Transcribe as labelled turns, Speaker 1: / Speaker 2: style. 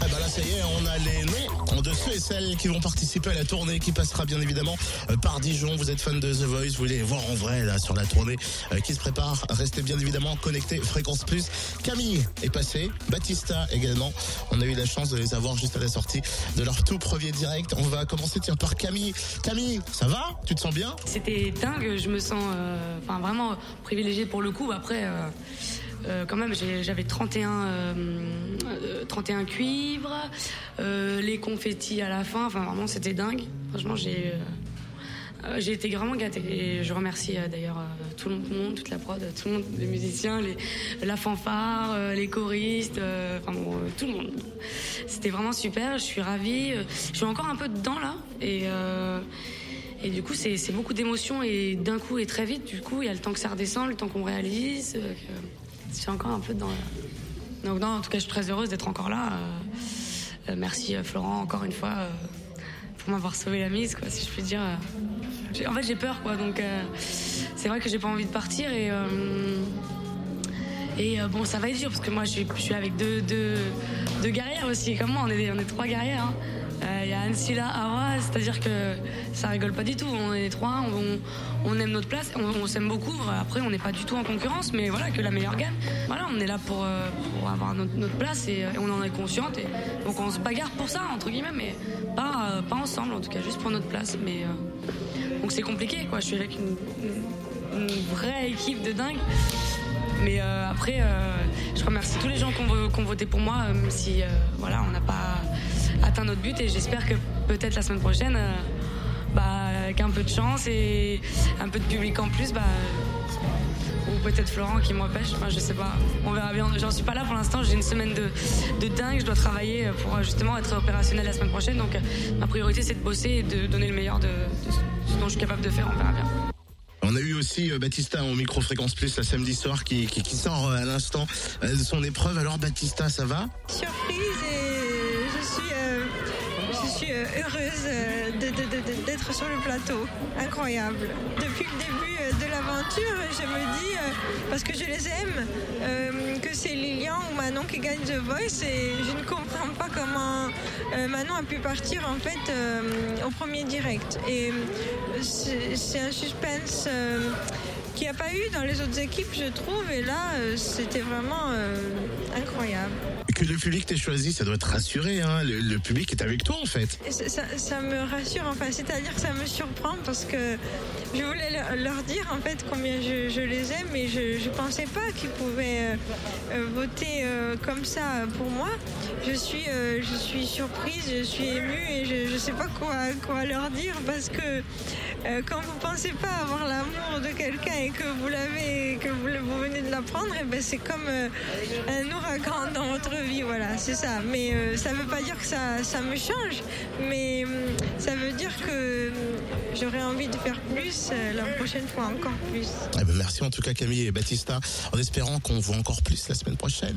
Speaker 1: Bah là ça y est, on a les noms de ceux et celles qui vont participer à la tournée qui passera bien évidemment euh, par Dijon. Vous êtes fan de The Voice, vous voulez les voir en vrai là sur la tournée euh, qui se prépare. Restez bien évidemment connectés Fréquence Plus. Camille est passée, Batista également. On a eu la chance de les avoir juste à la sortie de leur tout premier direct. On va commencer tiens par Camille. Camille, ça va? Tu te sens bien?
Speaker 2: C'était dingue, je me sens euh, enfin vraiment privilégiée pour le coup. Après, euh, euh, quand même, j'avais 31, euh, euh, 31 cuivres, euh, les confettis à la fin. Enfin, vraiment, c'était dingue. Franchement, j'ai j'ai été vraiment gâtée. Et je remercie d'ailleurs tout le monde, toute la prod, tout le monde, les musiciens, la fanfare, les choristes, enfin bon, tout le monde. C'était vraiment super. Je suis ravie. Je suis encore un peu dedans là. Et. Et du coup, c'est c'est beaucoup d'émotions et d'un coup et très vite. Du coup, il y a le temps que ça redescend, le temps qu'on réalise. euh, que suis encore un peu dans. la- Donc, non, en tout cas, je suis très heureuse d'être encore là. Euh, euh, merci, euh, Florent, encore une fois, pour m'avoir sauvé la mise, quoi, si je puis dire. En fait, j'ai peur, quoi. Donc, c'est vrai que j'ai pas envie de partir et. Euh, et euh, bon, ça va être dur parce que moi, je suis, avec deux, deux, deux guerrières aussi. Comme moi, on est, on est trois guerrières. hein. Euh, Il y a Ansila, Awa, c'est-à-dire que ça rigole pas du tout. On est trois, on, on aime notre place, on, s'aime beaucoup. Après, on n'est pas du tout en concurrence, mais voilà, que la meilleure gagne. Voilà, on est là pour, euh, pour avoir notre, notre place et, euh, on en est consciente. Et, donc on se bagarre pour ça, entre guillemets, mais pas, euh, pas ensemble, en tout cas, juste pour notre place. Mais, euh, donc c'est compliqué, quoi. Je suis avec une, une- une vraie équipe de dingue. Mais euh, après, euh, je remercie tous les gens qui ont, voté pour moi, euh, même si voilà, on n'a pas atteint notre but. Et j'espère que peut-être la semaine prochaine, bah, avec un peu de chance et un peu de public en plus, bah, ou peut-être Florent qui m'empêche, enfin, je sais pas, on verra bien. J'en suis pas là pour l'instant, j'ai une semaine de, dingue, je dois travailler pour justement être opérationnel la semaine prochaine. Donc ma priorité c'est de bosser et de donner le meilleur de ce dont je suis capable de faire, on verra bien.
Speaker 1: Aussi euh, Baptista au micro-fréquence plus la samedi soir qui, sort euh, à l'instant euh, son épreuve. Alors Baptista, ça va?
Speaker 3: Surprise et je suis, heureuse d'être sur le plateau. Incroyable. Depuis le début de l'aventure, je me dis, parce que je les aime, que c'est Lilian ou Manon qui gagne The Voice et je ne comprends pas comment Manon a pu partir en fait au premier direct. C'est un suspense. euh, qu'il n'y a pas eu dans les autres équipes, je trouve. Et là, euh, c'était vraiment euh, incroyable.
Speaker 1: Que le public t'ait choisi, ça doit te rassurer. Hein le, public est avec toi en fait.
Speaker 3: Ça, me rassure, enfin, c'est-à-dire que ça me surprend parce que je voulais leur- dire en fait combien je, les aime et je ne pensais pas qu'ils pouvaient euh, euh, voter euh, comme ça pour moi. Je suis, je suis surprise, je suis émue et je ne sais pas quoi, quoi leur dire parce que quand vous pensez pas avoir l'amour de quelqu'un et que vous l'avez, que vous, venez de l'apprendre, et ben c'est comme euh, un ouragan dans votre vie, voilà, c'est ça. Mais euh, ça veut pas dire que ça, ça me change, mais hum, ça veut dire que j'aurais envie de faire plus euh, la prochaine fois, encore plus.
Speaker 1: Eh ben, merci en tout cas Camille et Baptista, en espérant qu'on voit encore plus la semaine prochaine.